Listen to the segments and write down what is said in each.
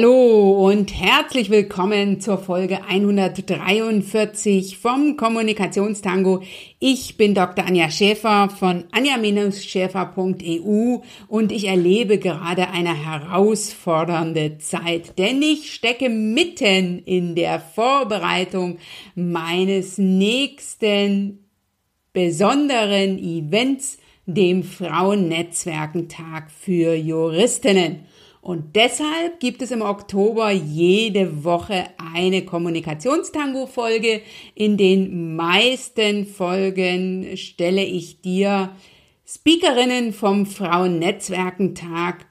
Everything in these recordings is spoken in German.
Hallo und herzlich willkommen zur Folge 143 vom Kommunikationstango. Ich bin Dr. Anja Schäfer von anja-schäfer.eu und ich erlebe gerade eine herausfordernde Zeit, denn ich stecke mitten in der Vorbereitung meines nächsten besonderen Events, dem Frauennetzwerkentag für Juristinnen. Und deshalb gibt es im Oktober jede Woche eine Kommunikationstango-Folge. In den meisten Folgen stelle ich dir Speakerinnen vom Frauennetzwerkentag.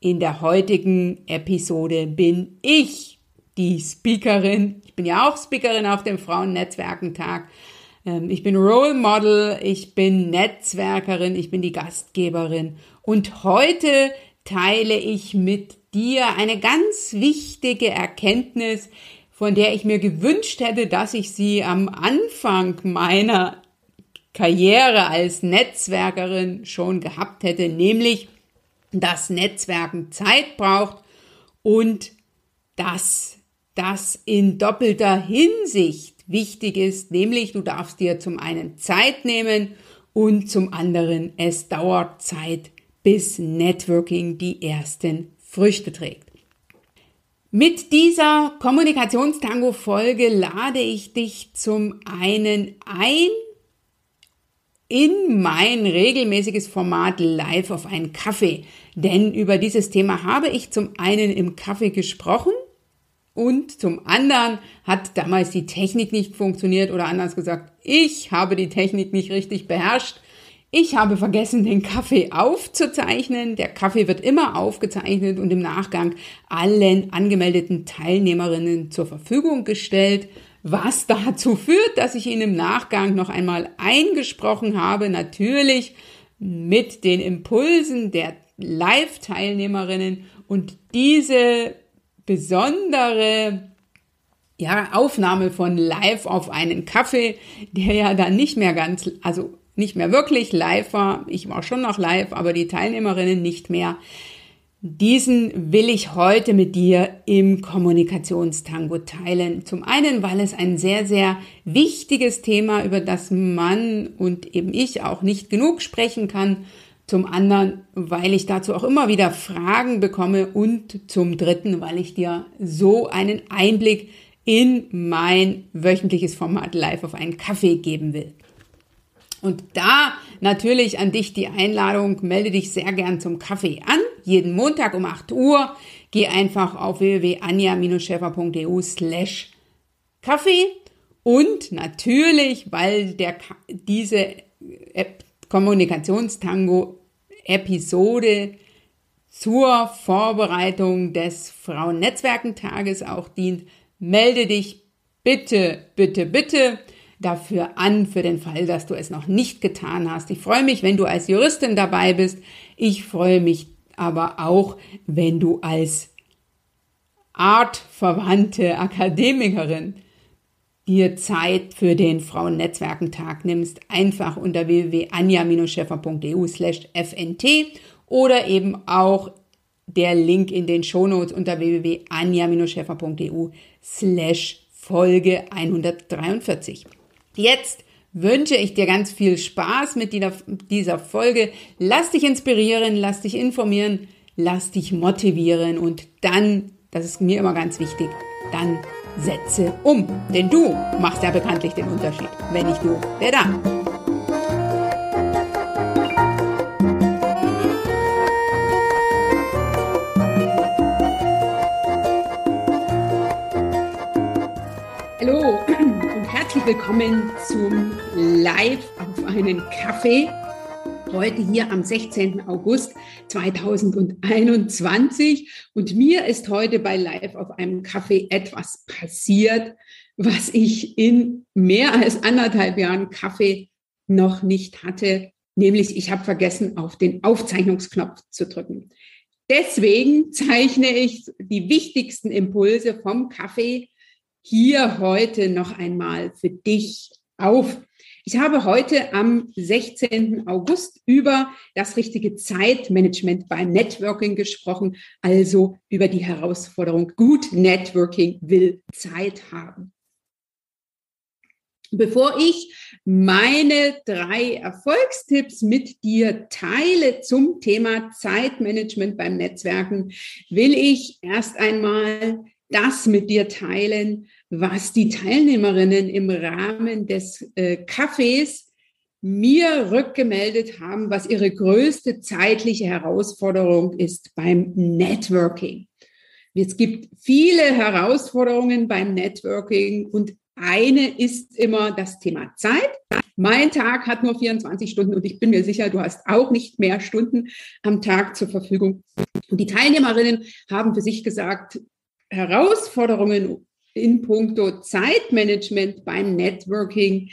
In der heutigen Episode bin ich die Speakerin. Ich bin ja auch Speakerin auf dem Frauennetzwerkentag. Ähm, ich bin Role Model, ich bin Netzwerkerin, ich bin die Gastgeberin. Und heute teile ich mit dir eine ganz wichtige Erkenntnis, von der ich mir gewünscht hätte, dass ich sie am Anfang meiner Karriere als Netzwerkerin schon gehabt hätte, nämlich, dass Netzwerken Zeit braucht und dass das in doppelter Hinsicht wichtig ist, nämlich du darfst dir zum einen Zeit nehmen und zum anderen es dauert Zeit, bis Networking die ersten Früchte trägt. Mit dieser Kommunikationstango-Folge lade ich dich zum einen ein in mein regelmäßiges Format live auf einen Kaffee. Denn über dieses Thema habe ich zum einen im Kaffee gesprochen und zum anderen hat damals die Technik nicht funktioniert oder anders gesagt, ich habe die Technik nicht richtig beherrscht ich habe vergessen, den Kaffee aufzuzeichnen. Der Kaffee wird immer aufgezeichnet und im Nachgang allen angemeldeten Teilnehmerinnen zur Verfügung gestellt, was dazu führt, dass ich ihn im Nachgang noch einmal eingesprochen habe, natürlich mit den Impulsen der Live-Teilnehmerinnen und diese besondere ja, Aufnahme von live auf einen Kaffee, der ja dann nicht mehr ganz, also nicht mehr wirklich live war. Ich war schon noch live, aber die Teilnehmerinnen nicht mehr. Diesen will ich heute mit dir im Kommunikationstango teilen. Zum einen, weil es ein sehr, sehr wichtiges Thema, über das man und eben ich auch nicht genug sprechen kann. Zum anderen, weil ich dazu auch immer wieder Fragen bekomme und zum dritten, weil ich dir so einen Einblick in mein wöchentliches Format live auf einen Kaffee geben will. Und da natürlich an dich die Einladung, melde dich sehr gern zum Kaffee an. Jeden Montag um 8 Uhr. Geh einfach auf www.anja-schäfer.eu slash Kaffee. Und natürlich, weil der, diese Kommunikationstango-Episode zur Vorbereitung des Frauennetzwerkentages auch dient, melde dich bitte, bitte, bitte dafür an, für den Fall, dass du es noch nicht getan hast. Ich freue mich, wenn du als Juristin dabei bist. Ich freue mich aber auch, wenn du als artverwandte Akademikerin dir Zeit für den Frauennetzwerkentag nimmst, einfach unter www.anja-scheffer.eu fnt oder eben auch der Link in den Shownotes unter www.anja-scheffer.eu Folge 143. Jetzt wünsche ich dir ganz viel Spaß mit dieser Folge. Lass dich inspirieren, lass dich informieren, lass dich motivieren und dann, das ist mir immer ganz wichtig, dann setze um. Denn du machst ja bekanntlich den Unterschied. Wenn nicht du, wer dann? Willkommen zum Live auf einen Kaffee. Heute hier am 16. August 2021. Und mir ist heute bei Live auf einem Kaffee etwas passiert, was ich in mehr als anderthalb Jahren Kaffee noch nicht hatte. Nämlich, ich habe vergessen, auf den Aufzeichnungsknopf zu drücken. Deswegen zeichne ich die wichtigsten Impulse vom Kaffee hier heute noch einmal für dich auf. Ich habe heute am 16. August über das richtige Zeitmanagement beim Networking gesprochen, also über die Herausforderung, gut Networking will Zeit haben. Bevor ich meine drei Erfolgstipps mit dir teile zum Thema Zeitmanagement beim Netzwerken, will ich erst einmal das mit dir teilen, was die Teilnehmerinnen im Rahmen des äh, Cafés mir rückgemeldet haben, was ihre größte zeitliche Herausforderung ist beim Networking. Es gibt viele Herausforderungen beim Networking und eine ist immer das Thema Zeit. Mein Tag hat nur 24 Stunden und ich bin mir sicher, du hast auch nicht mehr Stunden am Tag zur Verfügung. Und die Teilnehmerinnen haben für sich gesagt, Herausforderungen in puncto Zeitmanagement beim Networking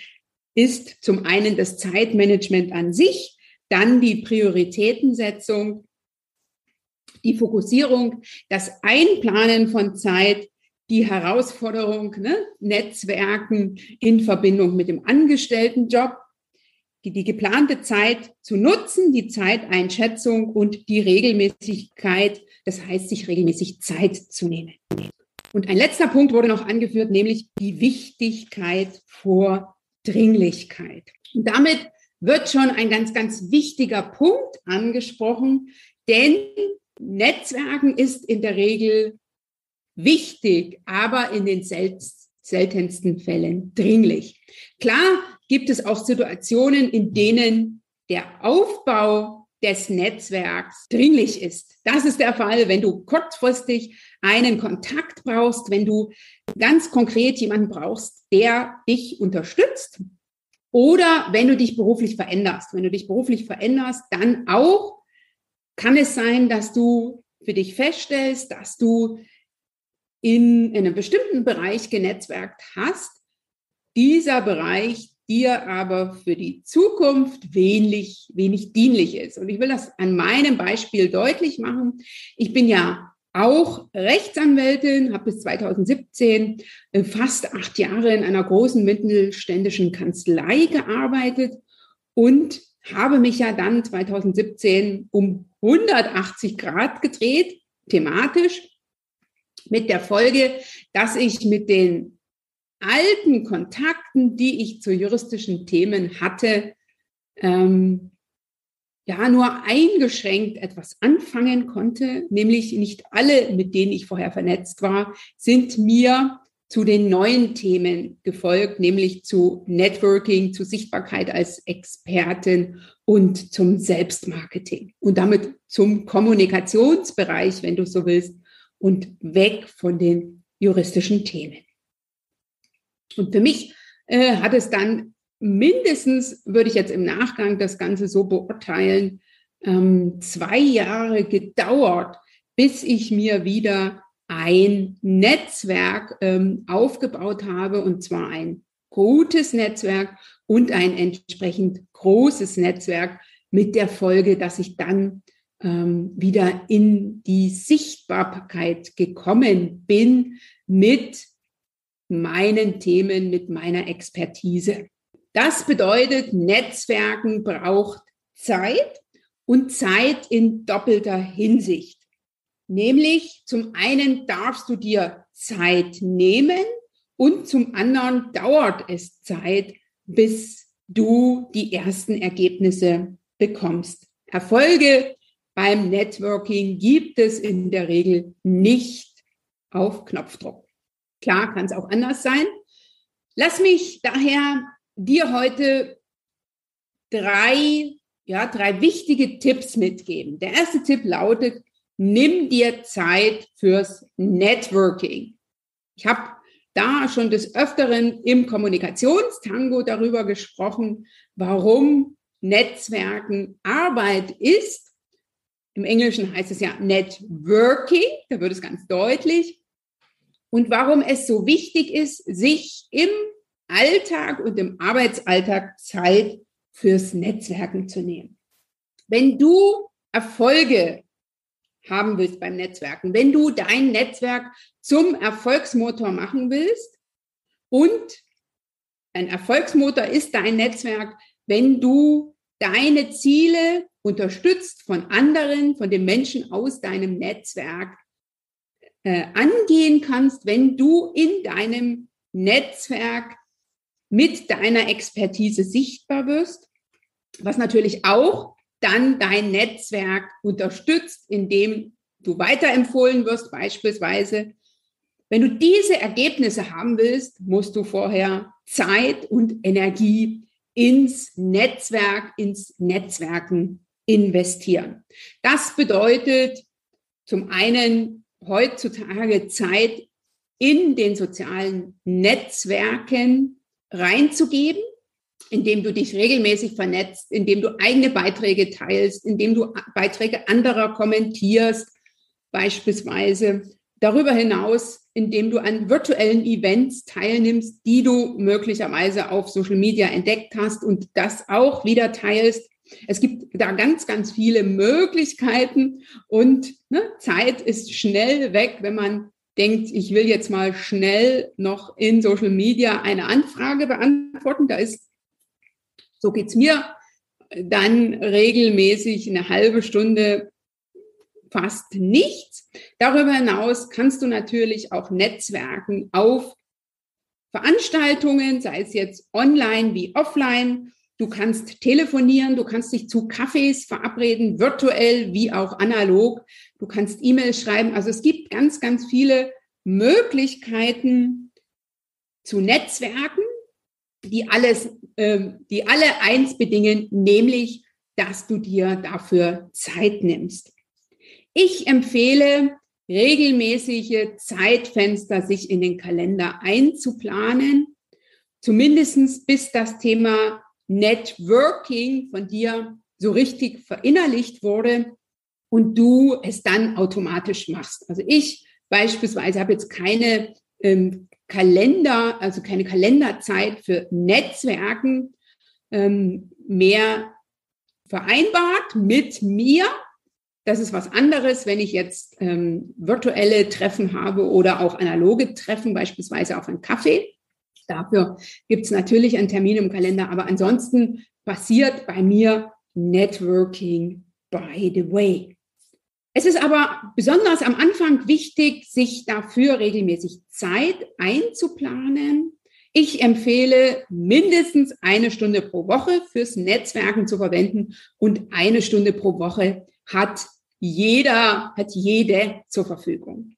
ist zum einen das Zeitmanagement an sich, dann die Prioritätensetzung, die Fokussierung, das Einplanen von Zeit, die Herausforderung, ne, Netzwerken in Verbindung mit dem Angestelltenjob, die, die geplante Zeit zu nutzen, die Zeiteinschätzung und die Regelmäßigkeit, das heißt, sich regelmäßig Zeit zu nehmen. Und ein letzter Punkt wurde noch angeführt, nämlich die Wichtigkeit vor Dringlichkeit. Und damit wird schon ein ganz, ganz wichtiger Punkt angesprochen, denn Netzwerken ist in der Regel wichtig, aber in den seltensten Fällen dringlich. Klar gibt es auch Situationen, in denen der Aufbau des Netzwerks dringlich ist. Das ist der Fall, wenn du kurzfristig einen Kontakt brauchst, wenn du ganz konkret jemanden brauchst, der dich unterstützt oder wenn du dich beruflich veränderst. Wenn du dich beruflich veränderst, dann auch kann es sein, dass du für dich feststellst, dass du in, in einem bestimmten Bereich genetzwerkt hast. Dieser Bereich dir aber für die Zukunft wenig, wenig dienlich ist. Und ich will das an meinem Beispiel deutlich machen. Ich bin ja auch Rechtsanwältin, habe bis 2017 äh, fast acht Jahre in einer großen mittelständischen Kanzlei gearbeitet und habe mich ja dann 2017 um 180 Grad gedreht, thematisch, mit der Folge, dass ich mit den alten Kontakten, die ich zu juristischen Themen hatte, ähm, ja nur eingeschränkt etwas anfangen konnte, nämlich nicht alle, mit denen ich vorher vernetzt war, sind mir zu den neuen Themen gefolgt, nämlich zu Networking, zu Sichtbarkeit als Expertin und zum Selbstmarketing und damit zum Kommunikationsbereich, wenn du so willst, und weg von den juristischen Themen. Und für mich äh, hat es dann mindestens, würde ich jetzt im Nachgang das Ganze so beurteilen, ähm, zwei Jahre gedauert, bis ich mir wieder ein Netzwerk ähm, aufgebaut habe, und zwar ein gutes Netzwerk und ein entsprechend großes Netzwerk mit der Folge, dass ich dann ähm, wieder in die Sichtbarkeit gekommen bin mit meinen Themen, mit meiner Expertise. Das bedeutet, Netzwerken braucht Zeit und Zeit in doppelter Hinsicht. Nämlich zum einen darfst du dir Zeit nehmen und zum anderen dauert es Zeit, bis du die ersten Ergebnisse bekommst. Erfolge beim Networking gibt es in der Regel nicht auf Knopfdruck. Klar kann es auch anders sein. Lass mich daher dir heute drei, ja, drei wichtige Tipps mitgeben. Der erste Tipp lautet, nimm dir Zeit fürs Networking. Ich habe da schon des Öfteren im Kommunikationstango darüber gesprochen, warum Netzwerken Arbeit ist. Im Englischen heißt es ja Networking, da wird es ganz deutlich und warum es so wichtig ist, sich im Alltag und im Arbeitsalltag Zeit fürs Netzwerken zu nehmen. Wenn du Erfolge haben willst beim Netzwerken, wenn du dein Netzwerk zum Erfolgsmotor machen willst und ein Erfolgsmotor ist dein Netzwerk, wenn du deine Ziele unterstützt von anderen, von den Menschen aus deinem Netzwerk äh, angehen kannst, wenn du in deinem Netzwerk mit deiner Expertise sichtbar wirst, was natürlich auch dann dein Netzwerk unterstützt, indem du weiterempfohlen wirst beispielsweise. Wenn du diese Ergebnisse haben willst, musst du vorher Zeit und Energie ins Netzwerk, ins Netzwerken investieren. Das bedeutet zum einen heutzutage Zeit in den sozialen Netzwerken reinzugeben, indem du dich regelmäßig vernetzt, indem du eigene Beiträge teilst, indem du Beiträge anderer kommentierst, beispielsweise. Darüber hinaus, indem du an virtuellen Events teilnimmst, die du möglicherweise auf Social Media entdeckt hast und das auch wieder teilst. Es gibt da ganz, ganz viele Möglichkeiten und ne, Zeit ist schnell weg, wenn man denkt, ich will jetzt mal schnell noch in Social Media eine Anfrage beantworten. Da ist, so geht's mir, dann regelmäßig eine halbe Stunde fast nichts. Darüber hinaus kannst du natürlich auch Netzwerken auf Veranstaltungen, sei es jetzt online wie offline. Du kannst telefonieren, du kannst dich zu Cafés verabreden, virtuell wie auch analog. Du kannst E-Mails schreiben. Also es gibt ganz, ganz viele Möglichkeiten zu Netzwerken, die alles, äh, die alle eins bedingen, nämlich, dass du dir dafür Zeit nimmst. Ich empfehle, regelmäßige Zeitfenster sich in den Kalender einzuplanen, zumindestens bis das Thema Networking von dir so richtig verinnerlicht wurde und du es dann automatisch machst. Also ich beispielsweise habe jetzt keine ähm, Kalender, also keine Kalenderzeit für Netzwerken ähm, mehr vereinbart mit mir, das ist was anderes, wenn ich jetzt ähm, virtuelle Treffen habe oder auch analoge Treffen, beispielsweise auf einen Kaffee. Dafür gibt es natürlich einen Termin im Kalender, aber ansonsten passiert bei mir Networking by the way. Es ist aber besonders am Anfang wichtig, sich dafür regelmäßig Zeit einzuplanen. Ich empfehle mindestens eine Stunde pro Woche fürs Netzwerken zu verwenden und eine Stunde pro Woche hat jeder, hat jede zur Verfügung.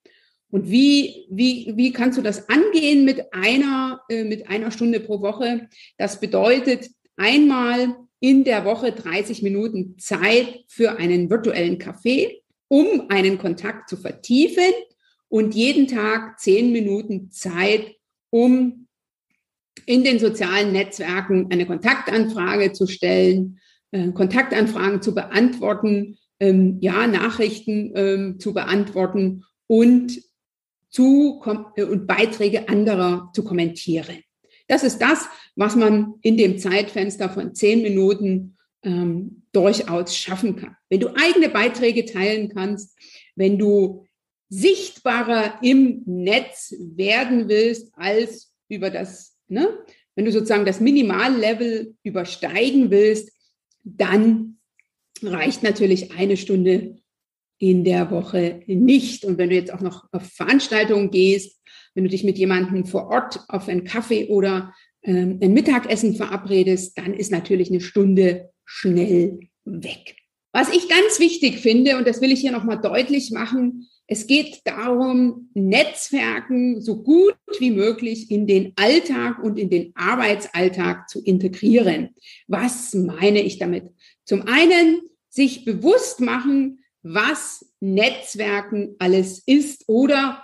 Und wie, wie, wie kannst du das angehen mit einer, äh, mit einer Stunde pro Woche? Das bedeutet einmal in der Woche 30 Minuten Zeit für einen virtuellen Kaffee, um einen Kontakt zu vertiefen und jeden Tag 10 Minuten Zeit, um in den sozialen Netzwerken eine Kontaktanfrage zu stellen, äh, Kontaktanfragen zu beantworten, ähm, ja, Nachrichten ähm, zu beantworten und, zu, äh, und Beiträge anderer zu kommentieren. Das ist das, was man in dem Zeitfenster von zehn Minuten ähm, durchaus schaffen kann. Wenn du eigene Beiträge teilen kannst, wenn du sichtbarer im Netz werden willst als über das, ne, wenn du sozusagen das Minimallevel übersteigen willst, dann reicht natürlich eine Stunde in der Woche nicht. Und wenn du jetzt auch noch auf Veranstaltungen gehst, wenn du dich mit jemandem vor Ort auf einen Kaffee oder ähm, ein Mittagessen verabredest, dann ist natürlich eine Stunde schnell weg. Was ich ganz wichtig finde, und das will ich hier nochmal deutlich machen, es geht darum, Netzwerken so gut wie möglich in den Alltag und in den Arbeitsalltag zu integrieren. Was meine ich damit? Zum einen sich bewusst machen, was Netzwerken alles ist oder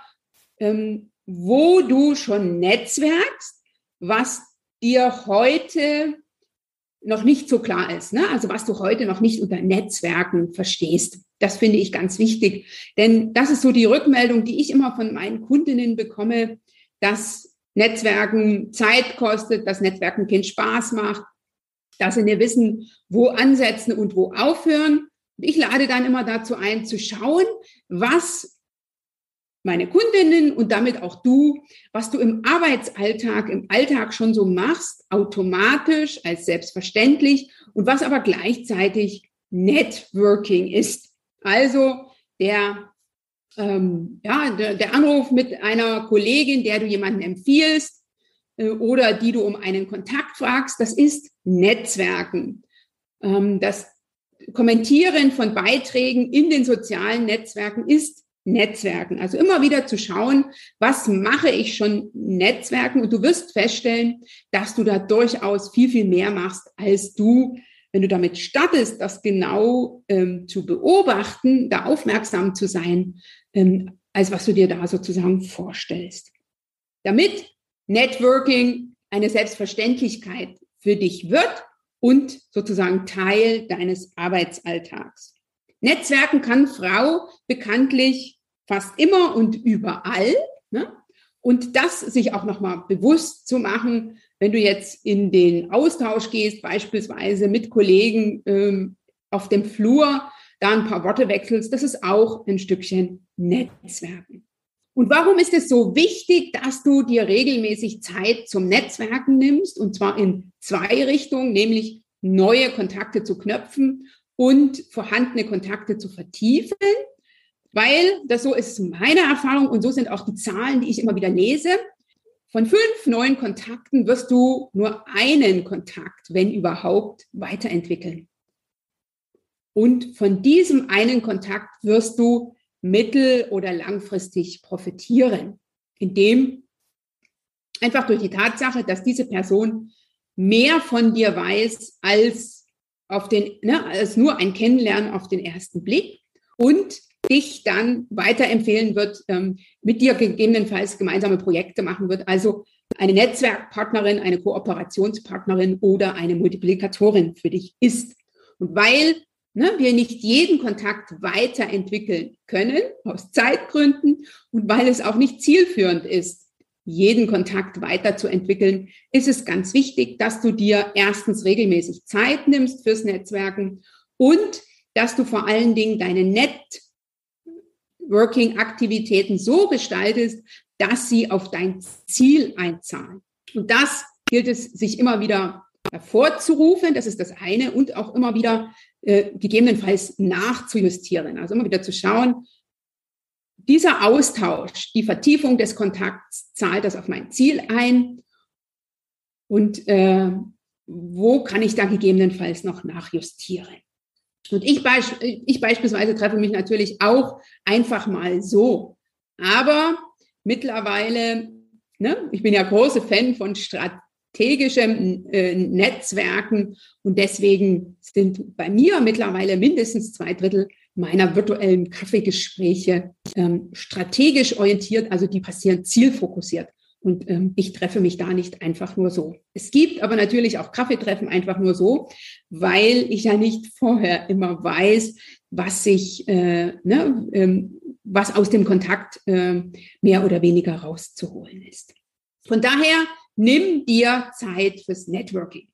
ähm, wo du schon netzwerkst, was dir heute noch nicht so klar ist. Ne? Also was du heute noch nicht unter Netzwerken verstehst. Das finde ich ganz wichtig. Denn das ist so die Rückmeldung, die ich immer von meinen Kundinnen bekomme, dass Netzwerken Zeit kostet, dass Netzwerken keinen Spaß macht, dass sie nicht wissen, wo ansetzen und wo aufhören. Ich lade dann immer dazu ein, zu schauen, was meine Kundinnen und damit auch du, was du im Arbeitsalltag, im Alltag schon so machst, automatisch als selbstverständlich und was aber gleichzeitig Networking ist. Also der, ähm, ja, der, der Anruf mit einer Kollegin, der du jemanden empfiehlst äh, oder die du um einen Kontakt fragst, das ist Netzwerken. Ähm, das Kommentieren von Beiträgen in den sozialen Netzwerken ist Netzwerken. Also immer wieder zu schauen, was mache ich schon Netzwerken und du wirst feststellen, dass du da durchaus viel, viel mehr machst, als du, wenn du damit startest, das genau ähm, zu beobachten, da aufmerksam zu sein, ähm, als was du dir da sozusagen vorstellst. Damit Networking eine Selbstverständlichkeit für dich wird, und sozusagen Teil deines Arbeitsalltags. Netzwerken kann Frau bekanntlich fast immer und überall. Ne? Und das sich auch nochmal bewusst zu machen, wenn du jetzt in den Austausch gehst, beispielsweise mit Kollegen ähm, auf dem Flur, da ein paar Worte wechselst, das ist auch ein Stückchen Netzwerken. Und warum ist es so wichtig, dass du dir regelmäßig Zeit zum Netzwerken nimmst? Und zwar in zwei Richtungen, nämlich neue Kontakte zu knöpfen und vorhandene Kontakte zu vertiefen. Weil das so ist meine Erfahrung und so sind auch die Zahlen, die ich immer wieder lese. Von fünf neuen Kontakten wirst du nur einen Kontakt, wenn überhaupt, weiterentwickeln. Und von diesem einen Kontakt wirst du mittel- oder langfristig profitieren, indem einfach durch die Tatsache, dass diese Person mehr von dir weiß als auf den, ne, als nur ein Kennenlernen auf den ersten Blick und dich dann weiterempfehlen wird, ähm, mit dir gegebenenfalls gemeinsame Projekte machen wird. Also eine Netzwerkpartnerin, eine Kooperationspartnerin oder eine Multiplikatorin für dich ist. Und weil ne, wir nicht jeden Kontakt weiterentwickeln können, aus Zeitgründen, und weil es auch nicht zielführend ist, jeden Kontakt weiterzuentwickeln, ist es ganz wichtig, dass du dir erstens regelmäßig Zeit nimmst fürs Netzwerken und dass du vor allen Dingen deine Networking-Aktivitäten so gestaltest, dass sie auf dein Ziel einzahlen. Und das gilt es, sich immer wieder hervorzurufen, das ist das eine, und auch immer wieder äh, gegebenenfalls nachzujustieren. Also immer wieder zu schauen, dieser Austausch, die Vertiefung des Kontakts, zahlt das auf mein Ziel ein? Und äh, wo kann ich da gegebenenfalls noch nachjustieren? Und ich, ich beispielsweise treffe mich natürlich auch einfach mal so. Aber mittlerweile, ne, ich bin ja große Fan von strategischen äh, Netzwerken und deswegen sind bei mir mittlerweile mindestens zwei Drittel meiner virtuellen Kaffeegespräche ähm, strategisch orientiert, also die passieren zielfokussiert. Und ähm, ich treffe mich da nicht einfach nur so. Es gibt aber natürlich auch Kaffeetreffen einfach nur so, weil ich ja nicht vorher immer weiß, was sich, äh, ne, ähm, was aus dem Kontakt äh, mehr oder weniger rauszuholen ist. Von daher nimm dir Zeit fürs Networking.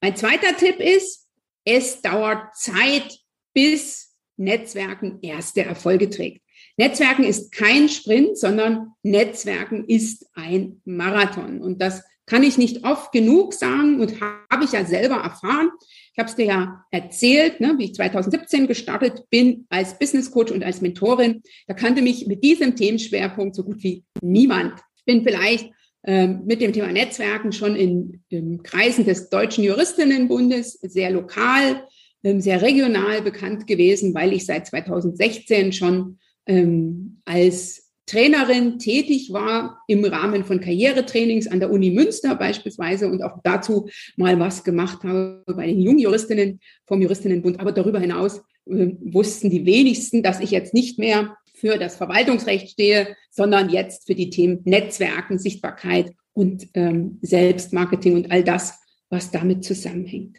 Mein zweiter Tipp ist, es dauert Zeit, bis Netzwerken erste Erfolge trägt. Netzwerken ist kein Sprint, sondern Netzwerken ist ein Marathon. Und das kann ich nicht oft genug sagen und habe ich ja selber erfahren. Ich habe es dir ja erzählt, ne, wie ich 2017 gestartet bin als Business Coach und als Mentorin. Da kannte mich mit diesem Themenschwerpunkt so gut wie niemand. Ich bin vielleicht mit dem Thema Netzwerken schon in, in Kreisen des Deutschen Juristinnenbundes sehr lokal ähm, sehr regional bekannt gewesen, weil ich seit 2016 schon ähm, als Trainerin tätig war im Rahmen von Karrieretrainings an der Uni Münster beispielsweise und auch dazu mal was gemacht habe bei den Jungjuristinnen vom Juristinnenbund. Aber darüber hinaus äh, wussten die wenigsten, dass ich jetzt nicht mehr für das Verwaltungsrecht stehe, sondern jetzt für die Themen Netzwerken, Sichtbarkeit und ähm, Selbstmarketing und all das, was damit zusammenhängt.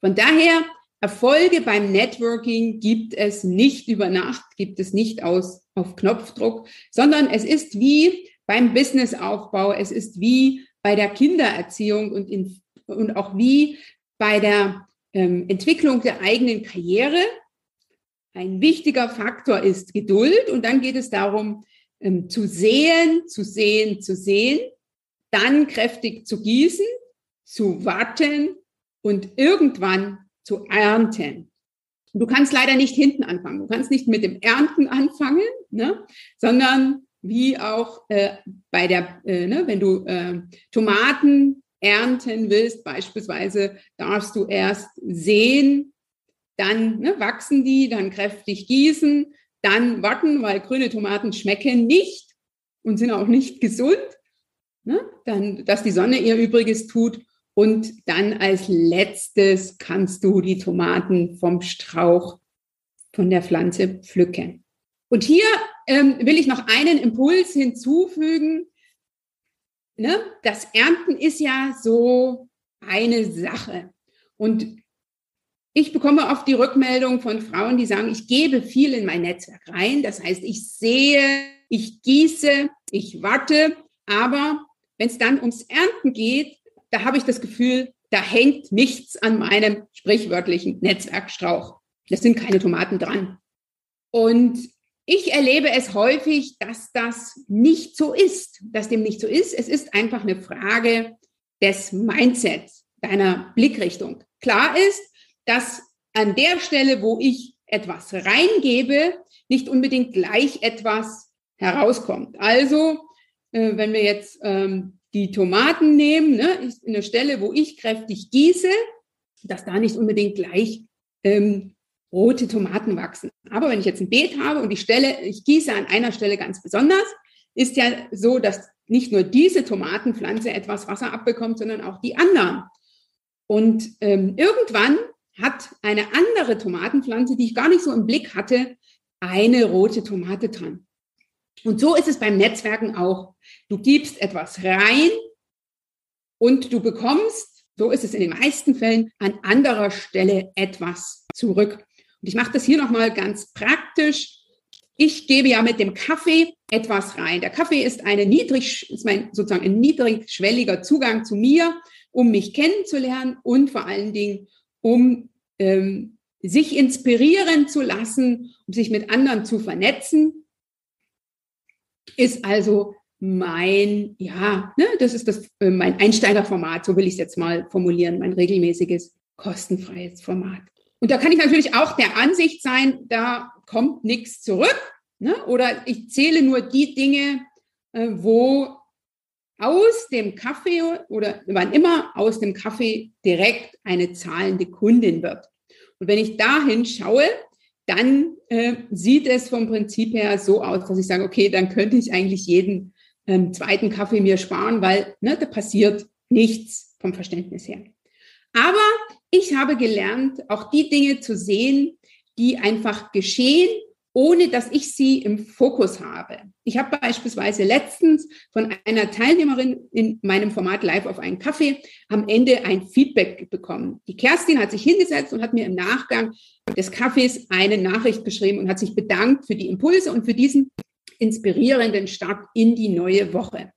Von daher Erfolge beim Networking gibt es nicht über Nacht, gibt es nicht aus, auf Knopfdruck, sondern es ist wie beim Businessaufbau, es ist wie bei der Kindererziehung und, in, und auch wie bei der ähm, Entwicklung der eigenen Karriere. Ein wichtiger Faktor ist Geduld und dann geht es darum, ähm, zu sehen, zu sehen, zu sehen, dann kräftig zu gießen, zu warten und irgendwann zu ernten. Du kannst leider nicht hinten anfangen. Du kannst nicht mit dem Ernten anfangen, ne? sondern wie auch äh, bei der, äh, ne, wenn du äh, Tomaten ernten willst, beispielsweise, darfst du erst sehen, dann ne, wachsen die, dann kräftig gießen, dann warten, weil grüne Tomaten schmecken nicht und sind auch nicht gesund. Ne? Dann, dass die Sonne ihr Übriges tut. Und dann als letztes kannst du die Tomaten vom Strauch, von der Pflanze pflücken. Und hier ähm, will ich noch einen Impuls hinzufügen. Ne? Das Ernten ist ja so eine Sache. Und ich bekomme oft die Rückmeldung von Frauen, die sagen, ich gebe viel in mein Netzwerk rein. Das heißt, ich sehe, ich gieße, ich warte. Aber wenn es dann ums Ernten geht, da habe ich das Gefühl, da hängt nichts an meinem sprichwörtlichen Netzwerkstrauch. Da sind keine Tomaten dran. Und ich erlebe es häufig, dass das nicht so ist, dass dem nicht so ist. Es ist einfach eine Frage des Mindsets, deiner Blickrichtung. Klar ist, dass an der Stelle, wo ich etwas reingebe, nicht unbedingt gleich etwas herauskommt. Also, äh, wenn wir jetzt ähm, die Tomaten nehmen, ne, ist eine Stelle, wo ich kräftig gieße, dass da nicht unbedingt gleich ähm, rote Tomaten wachsen. Aber wenn ich jetzt ein Beet habe und die Stelle, ich gieße an einer Stelle ganz besonders, ist ja so, dass nicht nur diese Tomatenpflanze etwas Wasser abbekommt, sondern auch die anderen. Und ähm, irgendwann hat eine andere Tomatenpflanze, die ich gar nicht so im Blick hatte, eine rote Tomate dran. Und so ist es beim Netzwerken auch. Du gibst etwas rein und du bekommst, so ist es in den meisten Fällen, an anderer Stelle etwas zurück. Und ich mache das hier nochmal ganz praktisch. Ich gebe ja mit dem Kaffee etwas rein. Der Kaffee ist eine niedrig, ist mein sozusagen ein niedrigschwelliger Zugang zu mir, um mich kennenzulernen und vor allen Dingen, um ähm, sich inspirieren zu lassen, um sich mit anderen zu vernetzen, ist also mein, ja, ne, das ist das, äh, mein Einsteigerformat, so will ich es jetzt mal formulieren, mein regelmäßiges, kostenfreies Format. Und da kann ich natürlich auch der Ansicht sein, da kommt nichts zurück. Ne? Oder ich zähle nur die Dinge, äh, wo aus dem Kaffee oder wann immer aus dem Kaffee direkt eine zahlende Kundin wird. Und wenn ich dahin schaue, dann äh, sieht es vom Prinzip her so aus, dass ich sage, okay, dann könnte ich eigentlich jeden ähm, zweiten Kaffee mir sparen, weil ne, da passiert nichts vom Verständnis her. Aber ich habe gelernt, auch die Dinge zu sehen, die einfach geschehen ohne dass ich sie im Fokus habe. Ich habe beispielsweise letztens von einer Teilnehmerin in meinem Format Live auf einen Kaffee am Ende ein Feedback bekommen. Die Kerstin hat sich hingesetzt und hat mir im Nachgang des Kaffees eine Nachricht geschrieben und hat sich bedankt für die Impulse und für diesen inspirierenden Start in die neue Woche.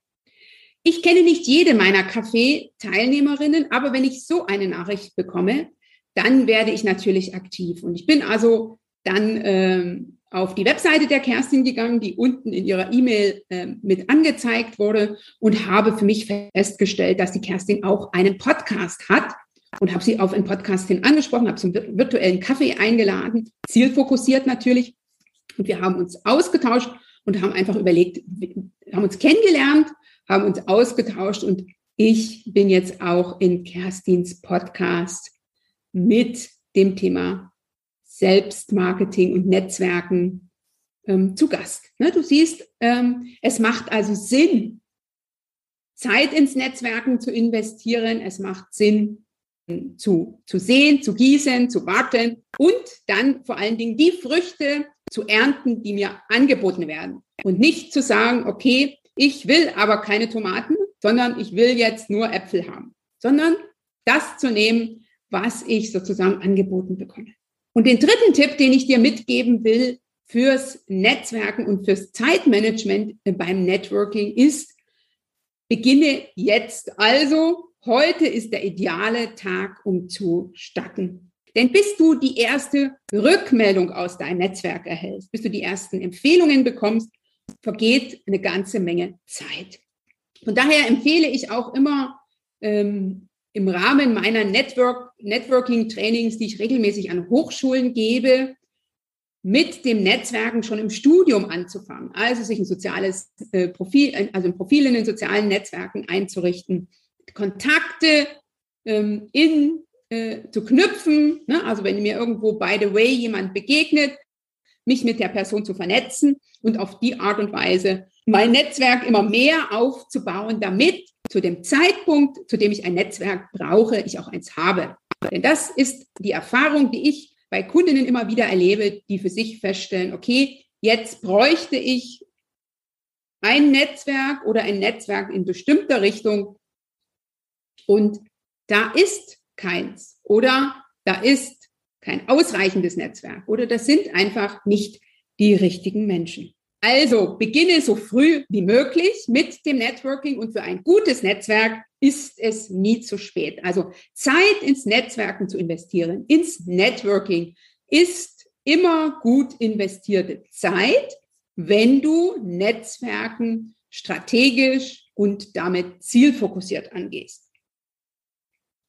Ich kenne nicht jede meiner Kaffee-Teilnehmerinnen, aber wenn ich so eine Nachricht bekomme, dann werde ich natürlich aktiv. Und ich bin also dann ähm, auf die Webseite der Kerstin gegangen, die unten in ihrer E-Mail äh, mit angezeigt wurde und habe für mich festgestellt, dass die Kerstin auch einen Podcast hat und habe sie auf einen Podcast hin angesprochen, habe zum virtuellen Kaffee eingeladen, zielfokussiert natürlich. Und wir haben uns ausgetauscht und haben einfach überlegt, haben uns kennengelernt, haben uns ausgetauscht und ich bin jetzt auch in Kerstins Podcast mit dem Thema Selbstmarketing und Netzwerken ähm, zu Gast. Ne, du siehst, ähm, es macht also Sinn, Zeit ins Netzwerken zu investieren. Es macht Sinn, zu, zu sehen, zu gießen, zu warten und dann vor allen Dingen die Früchte zu ernten, die mir angeboten werden. Und nicht zu sagen, okay, ich will aber keine Tomaten, sondern ich will jetzt nur Äpfel haben, sondern das zu nehmen, was ich sozusagen angeboten bekomme. Und den dritten Tipp, den ich dir mitgeben will fürs Netzwerken und fürs Zeitmanagement beim Networking ist, beginne jetzt. Also heute ist der ideale Tag, um zu starten. Denn bis du die erste Rückmeldung aus deinem Netzwerk erhältst, bis du die ersten Empfehlungen bekommst, vergeht eine ganze Menge Zeit. Von daher empfehle ich auch immer ähm, im Rahmen meiner Network, Networking-Trainings, die ich regelmäßig an Hochschulen gebe, mit dem Netzwerken schon im Studium anzufangen. Also sich ein soziales äh, Profil, also ein Profil in den sozialen Netzwerken einzurichten, Kontakte ähm, in äh, zu knüpfen. Ne? Also wenn mir irgendwo by the way jemand begegnet, mich mit der Person zu vernetzen und auf die Art und Weise mein Netzwerk immer mehr aufzubauen, damit zu dem Zeitpunkt, zu dem ich ein Netzwerk brauche, ich auch eins habe. Denn das ist die Erfahrung, die ich bei Kundinnen immer wieder erlebe, die für sich feststellen, okay, jetzt bräuchte ich ein Netzwerk oder ein Netzwerk in bestimmter Richtung und da ist keins oder da ist kein ausreichendes Netzwerk oder das sind einfach nicht die richtigen Menschen. Also beginne so früh wie möglich mit dem Networking und für ein gutes Netzwerk ist es nie zu spät. Also Zeit ins Netzwerken zu investieren, ins Networking ist immer gut investierte Zeit, wenn du Netzwerken strategisch und damit zielfokussiert angehst.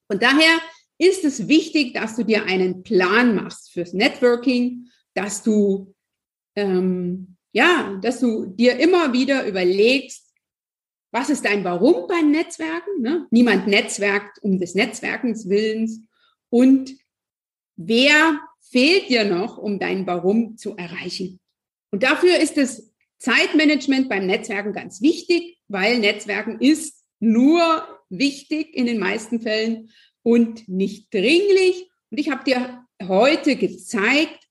Und daher ist es wichtig, dass du dir einen Plan machst fürs Networking, dass du ähm, ja, dass du dir immer wieder überlegst, was ist dein Warum beim Netzwerken? Ne? Niemand netzwerkt um des Netzwerkens Willens. Und wer fehlt dir noch, um dein Warum zu erreichen? Und dafür ist das Zeitmanagement beim Netzwerken ganz wichtig, weil Netzwerken ist nur wichtig in den meisten Fällen und nicht dringlich. Und ich habe dir heute gezeigt,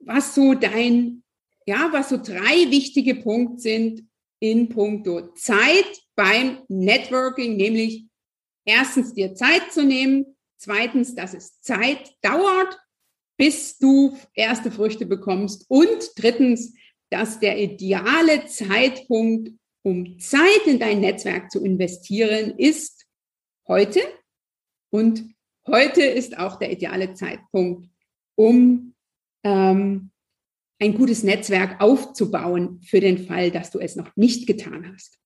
was so dein, ja, was so drei wichtige Punkte sind, in puncto Zeit beim Networking, nämlich erstens dir Zeit zu nehmen, zweitens, dass es Zeit dauert, bis du erste Früchte bekommst und drittens, dass der ideale Zeitpunkt, um Zeit in dein Netzwerk zu investieren, ist heute. Und heute ist auch der ideale Zeitpunkt, um ähm, ein gutes Netzwerk aufzubauen für den Fall, dass du es noch nicht getan hast.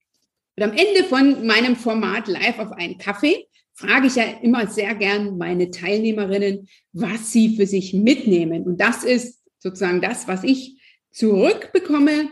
Und am Ende von meinem Format Live auf einen Kaffee frage ich ja immer sehr gern meine Teilnehmerinnen, was sie für sich mitnehmen. Und das ist sozusagen das, was ich zurückbekomme.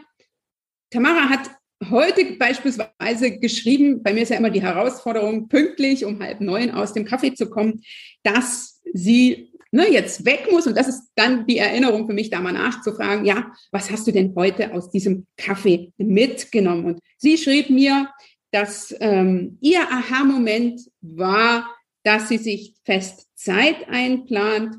Tamara hat heute beispielsweise geschrieben, bei mir ist ja immer die Herausforderung, pünktlich um halb neun aus dem Kaffee zu kommen, dass sie ne, jetzt weg muss. Und das ist dann die Erinnerung für mich, da mal nachzufragen, ja, was hast du denn heute aus diesem Kaffee mitgenommen? Und sie schrieb mir, dass ähm, ihr Aha-Moment war, dass sie sich fest Zeit einplant.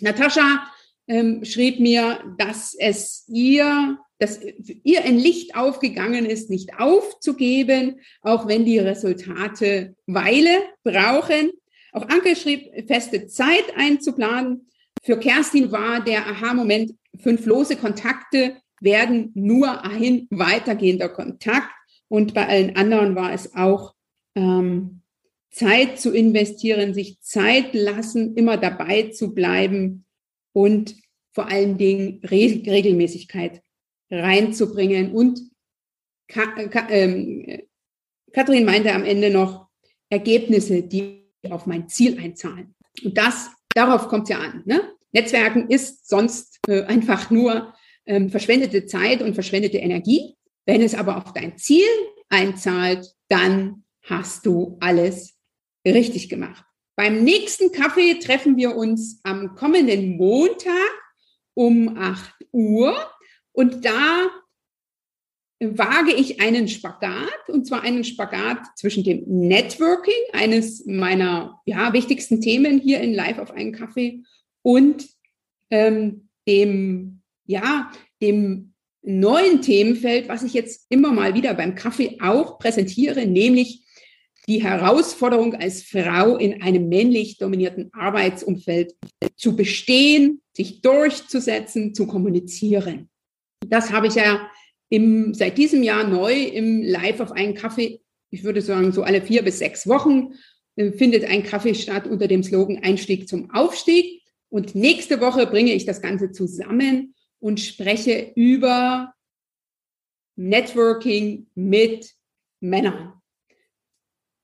Natascha ähm, schrieb mir, dass es ihr, dass ihr ein Licht aufgegangen ist, nicht aufzugeben, auch wenn die Resultate Weile brauchen. Auch Anke schrieb, feste Zeit einzuplanen. Für Kerstin war der Aha-Moment, fünf lose Kontakte werden nur ein weitergehender Kontakt. Und bei allen anderen war es auch ähm, Zeit zu investieren, sich Zeit lassen, immer dabei zu bleiben und vor allen Dingen Re Regelmäßigkeit reinzubringen. Und Ka Ka ähm, Kathrin meinte am Ende noch Ergebnisse, die auf mein Ziel einzahlen. Und das, darauf kommt ja an. Ne? Netzwerken ist sonst äh, einfach nur ähm, verschwendete Zeit und verschwendete Energie. Wenn es aber auf dein Ziel einzahlt, dann hast du alles richtig gemacht. Beim nächsten Kaffee treffen wir uns am kommenden Montag um 8 Uhr. Und da wage ich einen Spagat, und zwar einen Spagat zwischen dem Networking, eines meiner ja, wichtigsten Themen hier in Live auf einen Kaffee, und ähm, dem, ja, dem neuen Themenfeld, was ich jetzt immer mal wieder beim Kaffee auch präsentiere, nämlich die Herausforderung als Frau in einem männlich dominierten Arbeitsumfeld zu bestehen, sich durchzusetzen, zu kommunizieren. Das habe ich ja im, seit diesem Jahr neu im Live auf einen Kaffee, ich würde sagen, so alle vier bis sechs Wochen äh, findet ein Kaffee statt unter dem Slogan Einstieg zum Aufstieg. Und nächste Woche bringe ich das Ganze zusammen und spreche über Networking mit Männern.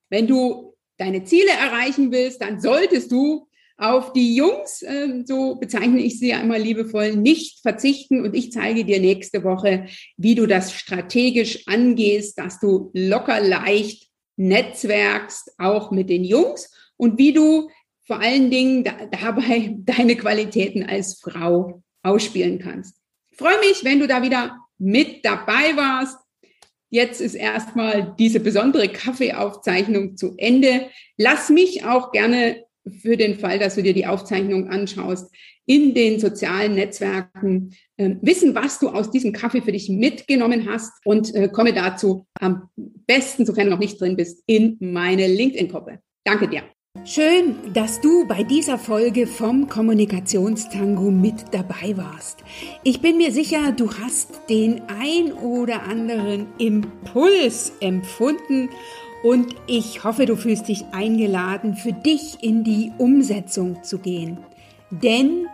Wenn du deine Ziele erreichen willst, dann solltest du auf die Jungs, äh, so bezeichne ich sie immer liebevoll, nicht verzichten. Und ich zeige dir nächste Woche, wie du das strategisch angehst, dass du locker leicht netzwerkst, auch mit den Jungs und wie du vor allen Dingen da, dabei deine Qualitäten als Frau ausspielen kannst. Ich freue mich, wenn du da wieder mit dabei warst. Jetzt ist erstmal diese besondere Kaffeeaufzeichnung zu Ende. Lass mich auch gerne für den Fall, dass du dir die Aufzeichnung anschaust, in den sozialen Netzwerken äh, wissen, was du aus diesem Kaffee für dich mitgenommen hast und äh, komme dazu am besten, sofern du noch nicht drin bist, in meine LinkedIn-Gruppe. Danke dir. Schön, dass du bei dieser Folge vom Kommunikationstango mit dabei warst. Ich bin mir sicher, du hast den ein oder anderen Impuls empfunden und ich hoffe, du fühlst dich eingeladen, für dich in die Umsetzung zu gehen. Denn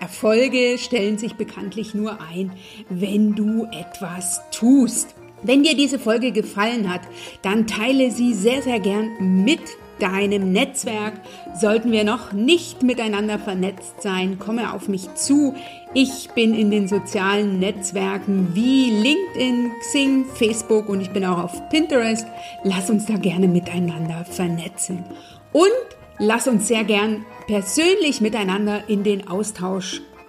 Erfolge stellen sich bekanntlich nur ein, wenn du etwas tust. Wenn dir diese Folge gefallen hat, dann teile sie sehr, sehr gern mit deinem Netzwerk. Sollten wir noch nicht miteinander vernetzt sein, komme auf mich zu. Ich bin in den sozialen Netzwerken wie LinkedIn, Xing, Facebook und ich bin auch auf Pinterest. Lass uns da gerne miteinander vernetzen. Und lass uns sehr gern persönlich miteinander in den Austausch